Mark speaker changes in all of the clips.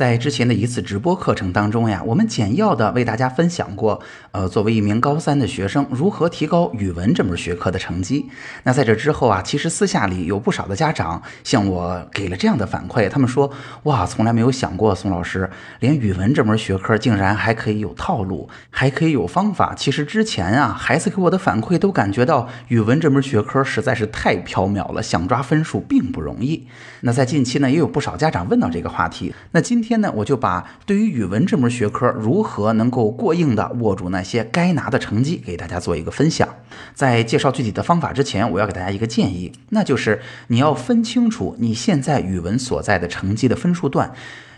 Speaker 1: 在之前的一次直播课程当中呀，我们简要的为大家分享过，呃，作为一名高三的学生，如何提高语文这门学科的成绩。那在这之后啊，其实私下里有不少的家长向我给了这样的反馈，他们说，哇，从来没有想过宋老师，连语文这门学科竟然还可以有套路，还可以有方法。其实之前啊，孩子给我的反馈都感觉到语文这门学科实在是太缥缈了，想抓分数并不容易。那在近期呢，也有不少家长问到这个话题。那今天天呢，我就把对于语文这门学科如何能够过硬的握住那些该拿的成绩，给大家做一个分享。在介绍具体的方法之前，我要给大家一个建议，那就是你要分清楚你现在语文所在的成绩的分数段，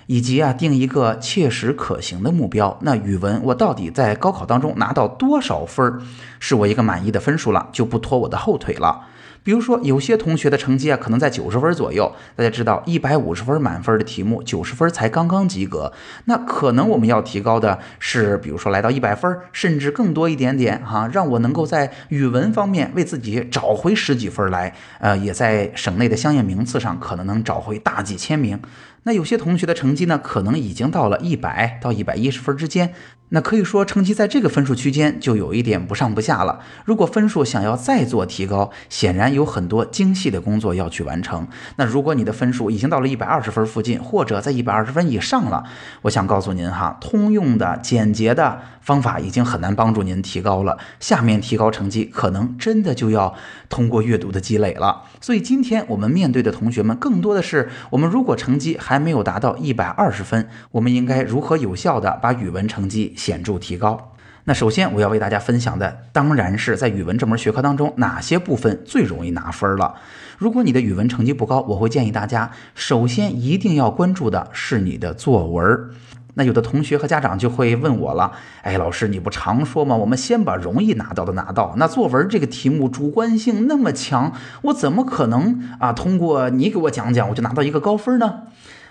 Speaker 1: 以及啊定一个切实可行的目标。那语文我到底在高考当中拿到多少分儿，是我一个满意的分数了，就不拖我的后腿了。比如说，有些同学的成绩啊，可能在九十分左右。大家知道，一百五十分满分的题目，九十分才刚刚及格。那可能我们要提高的是，比如说来到一百分，甚至更多一点点哈，让我能够在语文方面为自己找回十几分来。呃，也在省内的相应名次上，可能能找回大几千名。那有些同学的成绩呢，可能已经到了一百到一百一十分之间。那可以说，成绩在这个分数区间就有一点不上不下了。如果分数想要再做提高，显然有很多精细的工作要去完成。那如果你的分数已经到了一百二十分附近，或者在一百二十分以上了，我想告诉您哈，通用的简洁的方法已经很难帮助您提高了。下面提高成绩，可能真的就要通过阅读的积累了。所以今天我们面对的同学们，更多的是我们如果成绩还还没有达到一百二十分，我们应该如何有效地把语文成绩。显著提高。那首先我要为大家分享的，当然是在语文这门学科当中，哪些部分最容易拿分了。如果你的语文成绩不高，我会建议大家，首先一定要关注的是你的作文。那有的同学和家长就会问我了，哎，老师你不常说吗？我们先把容易拿到的拿到。那作文这个题目主观性那么强，我怎么可能啊通过你给我讲讲，我就拿到一个高分呢？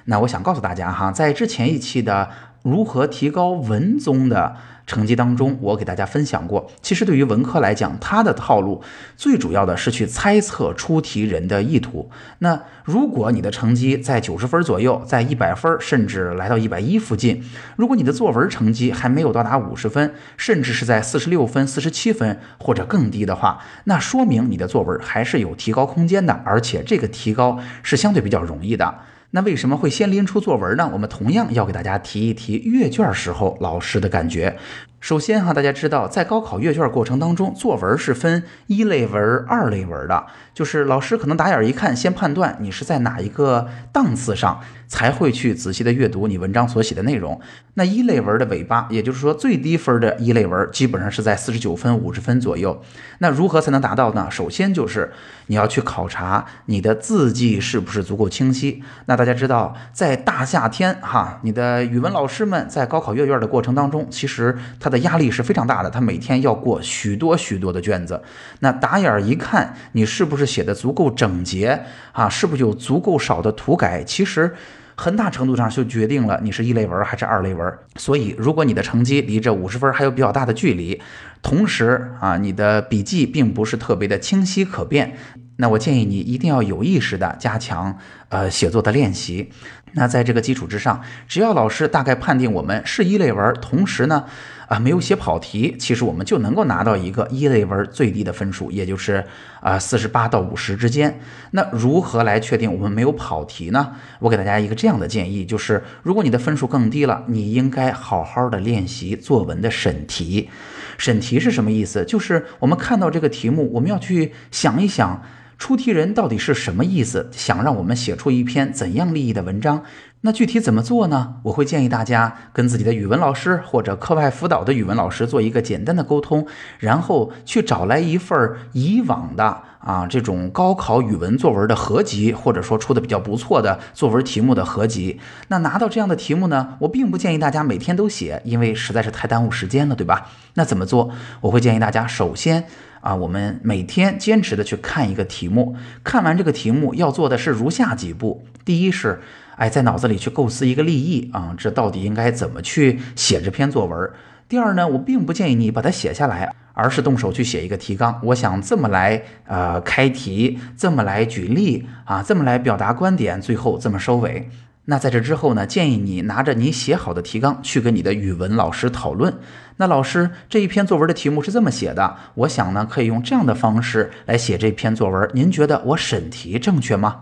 Speaker 1: 那我想告诉大家哈，在之前一期的。如何提高文综的成绩当中，我给大家分享过。其实对于文科来讲，它的套路最主要的是去猜测出题人的意图。那如果你的成绩在九十分左右，在一百分，甚至来到一百一附近，如果你的作文成绩还没有到达五十分，甚至是在四十六分、四十七分或者更低的话，那说明你的作文还是有提高空间的，而且这个提高是相对比较容易的。那为什么会先拎出作文呢？我们同样要给大家提一提阅卷时候老师的感觉。首先哈，大家知道，在高考阅卷过程当中，作文是分一类文、二类文的，就是老师可能打眼一看，先判断你是在哪一个档次上，才会去仔细的阅读你文章所写的内容。那一类文的尾巴，也就是说最低分的一类文，基本上是在四十九分、五十分左右。那如何才能达到呢？首先就是你要去考察你的字迹是不是足够清晰。那大家知道，在大夏天哈，你的语文老师们在高考阅卷的过程当中，其实他。的压力是非常大的，他每天要过许多许多的卷子，那打眼一看，你是不是写的足够整洁啊？是不是有足够少的涂改？其实很大程度上就决定了你是一类文还是二类文。所以，如果你的成绩离这五十分还有比较大的距离，同时啊，你的笔记并不是特别的清晰可辨。那我建议你一定要有意识的加强呃写作的练习。那在这个基础之上，只要老师大概判定我们是一类文，同时呢啊没有写跑题，其实我们就能够拿到一个一类文最低的分数，也就是啊四十八到五十之间。那如何来确定我们没有跑题呢？我给大家一个这样的建议，就是如果你的分数更低了，你应该好好的练习作文的审题。审题是什么意思？就是我们看到这个题目，我们要去想一想。出题人到底是什么意思？想让我们写出一篇怎样立意的文章？那具体怎么做呢？我会建议大家跟自己的语文老师或者课外辅导的语文老师做一个简单的沟通，然后去找来一份儿以往的啊这种高考语文作文的合集，或者说出的比较不错的作文题目的合集。那拿到这样的题目呢，我并不建议大家每天都写，因为实在是太耽误时间了，对吧？那怎么做？我会建议大家首先啊，我们每天坚持的去看一个题目，看完这个题目要做的是如下几步：第一是。哎，在脑子里去构思一个立意啊，这到底应该怎么去写这篇作文？第二呢，我并不建议你把它写下来，而是动手去写一个提纲。我想这么来呃开题，这么来举例啊，这么来表达观点，最后这么收尾。那在这之后呢，建议你拿着你写好的提纲去跟你的语文老师讨论。那老师这一篇作文的题目是这么写的，我想呢可以用这样的方式来写这篇作文。您觉得我审题正确吗？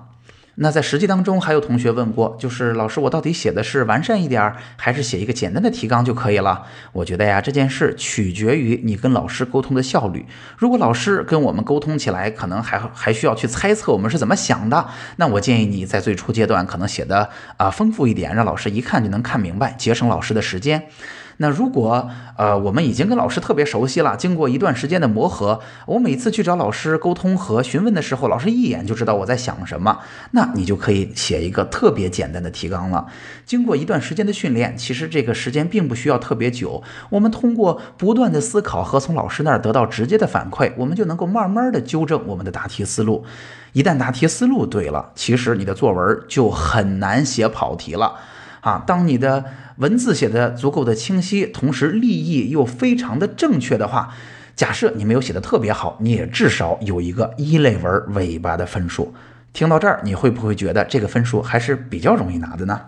Speaker 1: 那在实际当中，还有同学问过，就是老师，我到底写的是完善一点儿，还是写一个简单的提纲就可以了？我觉得呀，这件事取决于你跟老师沟通的效率。如果老师跟我们沟通起来，可能还还需要去猜测我们是怎么想的，那我建议你在最初阶段可能写的啊丰富一点，让老师一看就能看明白，节省老师的时间。那如果呃我们已经跟老师特别熟悉了，经过一段时间的磨合，我每次去找老师沟通和询问的时候，老师一眼就知道我在想什么，那你就可以写一个特别简单的提纲了。经过一段时间的训练，其实这个时间并不需要特别久，我们通过不断的思考和从老师那儿得到直接的反馈，我们就能够慢慢的纠正我们的答题思路。一旦答题思路对了，其实你的作文就很难写跑题了啊。当你的文字写的足够的清晰，同时立意又非常的正确的话，假设你没有写的特别好，你也至少有一个一类文尾巴的分数。听到这儿，你会不会觉得这个分数还是比较容易拿的呢？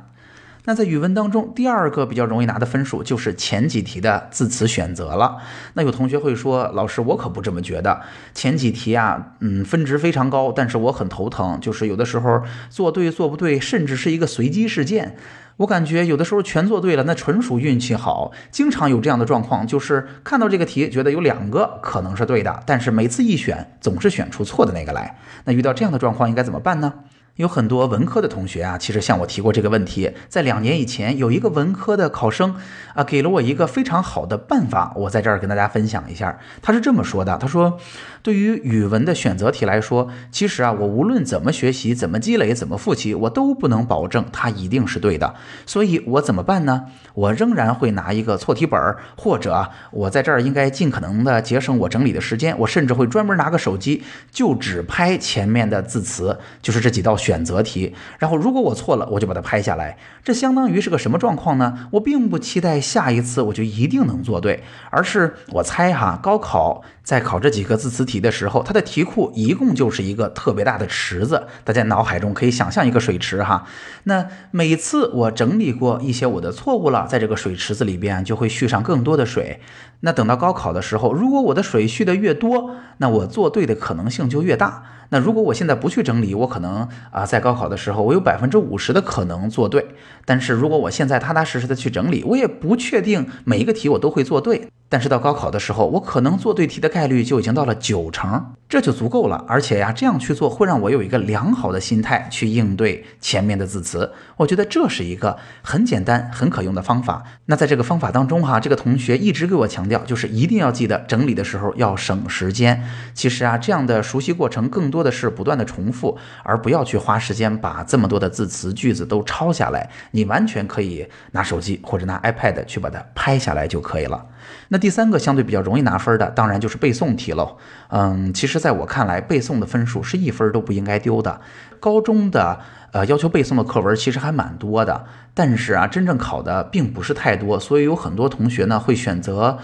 Speaker 1: 那在语文当中，第二个比较容易拿的分数就是前几题的字词选择了。那有同学会说，老师，我可不这么觉得。前几题啊，嗯，分值非常高，但是我很头疼，就是有的时候做对做不对，甚至是一个随机事件。我感觉有的时候全做对了，那纯属运气好。经常有这样的状况，就是看到这个题，觉得有两个可能是对的，但是每次一选，总是选出错的那个来。那遇到这样的状况，应该怎么办呢？有很多文科的同学啊，其实向我提过这个问题。在两年以前，有一个文科的考生啊，给了我一个非常好的办法，我在这儿跟大家分享一下。他是这么说的：他说，对于语文的选择题来说，其实啊，我无论怎么学习、怎么积累、怎么复习，我都不能保证它一定是对的。所以我怎么办呢？我仍然会拿一个错题本儿，或者我在这儿应该尽可能的节省我整理的时间。我甚至会专门拿个手机，就只拍前面的字词，就是这几道。选择题，然后如果我错了，我就把它拍下来。这相当于是个什么状况呢？我并不期待下一次我就一定能做对，而是我猜哈，高考在考这几个字词题的时候，它的题库一共就是一个特别大的池子。大家脑海中可以想象一个水池哈。那每次我整理过一些我的错误了，在这个水池子里边就会蓄上更多的水。那等到高考的时候，如果我的水蓄的越多，那我做对的可能性就越大。那如果我现在不去整理，我可能啊，在高考的时候，我有百分之五十的可能做对。但是如果我现在踏踏实实的去整理，我也不确定每一个题我都会做对。但是到高考的时候，我可能做对题的概率就已经到了九成，这就足够了。而且呀，这样去做会让我有一个良好的心态去应对前面的字词。我觉得这是一个很简单、很可用的方法。那在这个方法当中哈，这个同学一直给我强调，就是一定要记得整理的时候要省时间。其实啊，这样的熟悉过程更多的是不断的重复，而不要去花时间把这么多的字词句子都抄下来。你完全可以拿手机或者拿 iPad 去把它拍下来就可以了。那第三个相对比较容易拿分的，当然就是背诵题喽。嗯，其实在我看来，背诵的分数是一分都不应该丢的。高中的呃要求背诵的课文其实还蛮多的，但是啊，真正考的并不是太多，所以有很多同学呢会选择，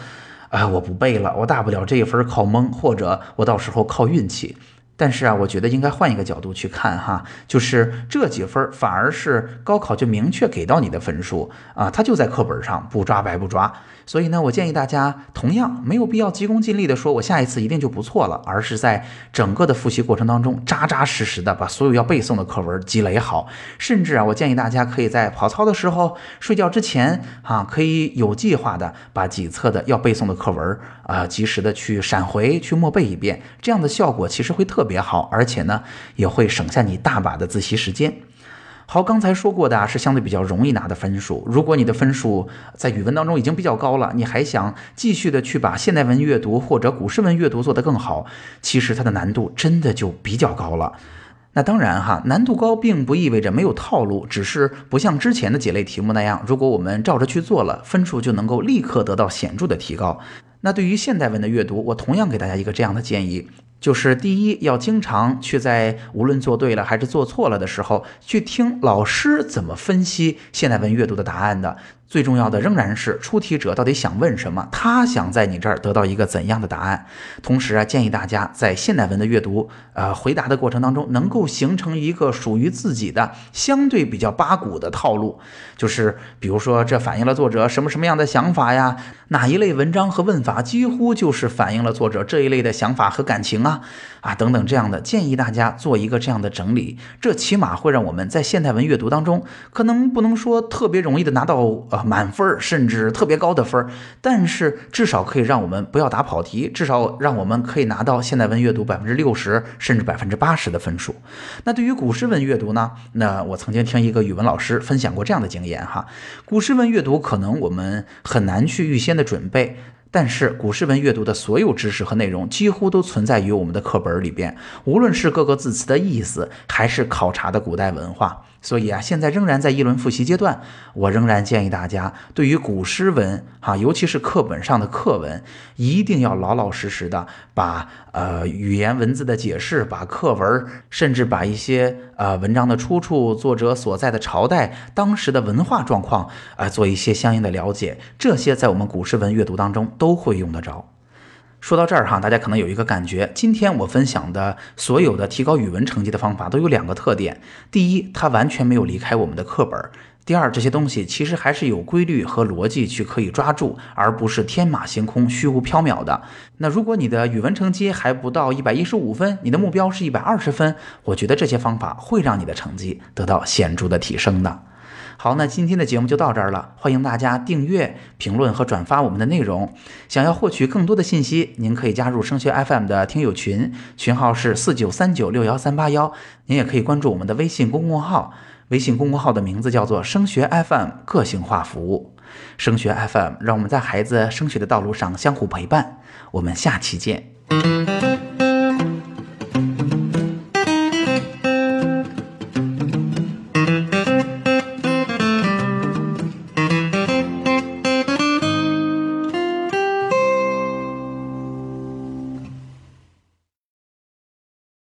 Speaker 1: 啊，我不背了，我大不了这一分靠蒙，或者我到时候靠运气。但是啊，我觉得应该换一个角度去看哈，就是这几分反而是高考就明确给到你的分数啊，它就在课本上，不抓白不抓。所以呢，我建议大家同样没有必要急功近利的说，我下一次一定就不错了，而是在整个的复习过程当中，扎扎实实的把所有要背诵的课文积累好。甚至啊，我建议大家可以在跑操的时候、睡觉之前啊，可以有计划的把几册的要背诵的课文啊，及时的去闪回去默背一遍，这样的效果其实会特别好，而且呢，也会省下你大把的自习时间。好，刚才说过的啊，是相对比较容易拿的分数。如果你的分数在语文当中已经比较高了，你还想继续的去把现代文阅读或者古诗文阅读做得更好，其实它的难度真的就比较高了。那当然哈，难度高并不意味着没有套路，只是不像之前的几类题目那样，如果我们照着去做了，分数就能够立刻得到显著的提高。那对于现代文的阅读，我同样给大家一个这样的建议。就是第一，要经常去在无论做对了还是做错了的时候，去听老师怎么分析现代文阅读的答案的。最重要的仍然是出题者到底想问什么，他想在你这儿得到一个怎样的答案。同时啊，建议大家在现代文的阅读，呃，回答的过程当中，能够形成一个属于自己的相对比较八股的套路。就是比如说，这反映了作者什么什么样的想法呀？哪一类文章和问法几乎就是反映了作者这一类的想法和感情啊？啊，等等这样的，建议大家做一个这样的整理，这起码会让我们在现代文阅读当中，可能不能说特别容易的拿到满分，甚至特别高的分，但是至少可以让我们不要打跑题，至少让我们可以拿到现代文阅读百分之六十甚至百分之八十的分数。那对于古诗文阅读呢？那我曾经听一个语文老师分享过这样的经验哈，古诗文阅读可能我们很难去预先的准备。但是古诗文阅读的所有知识和内容几乎都存在于我们的课本里边，无论是各个字词的意思，还是考察的古代文化。所以啊，现在仍然在一轮复习阶段，我仍然建议大家，对于古诗文哈，尤其是课本上的课文，一定要老老实实的把呃语言文字的解释，把课文，甚至把一些呃文章的出处、作者所在的朝代、当时的文化状况啊，做一些相应的了解，这些在我们古诗文阅读当中都会用得着。说到这儿哈，大家可能有一个感觉，今天我分享的所有的提高语文成绩的方法都有两个特点：第一，它完全没有离开我们的课本；第二，这些东西其实还是有规律和逻辑去可以抓住，而不是天马行空、虚无缥缈的。那如果你的语文成绩还不到一百一十五分，你的目标是一百二十分，我觉得这些方法会让你的成绩得到显著的提升的。好，那今天的节目就到这儿了。欢迎大家订阅、评论和转发我们的内容。想要获取更多的信息，您可以加入升学 FM 的听友群，群号是四九三九六幺三八幺。您也可以关注我们的微信公众号，微信公众号的名字叫做“升学 FM”，个性化服务。升学 FM，让我们在孩子升学的道路上相互陪伴。我们下期见。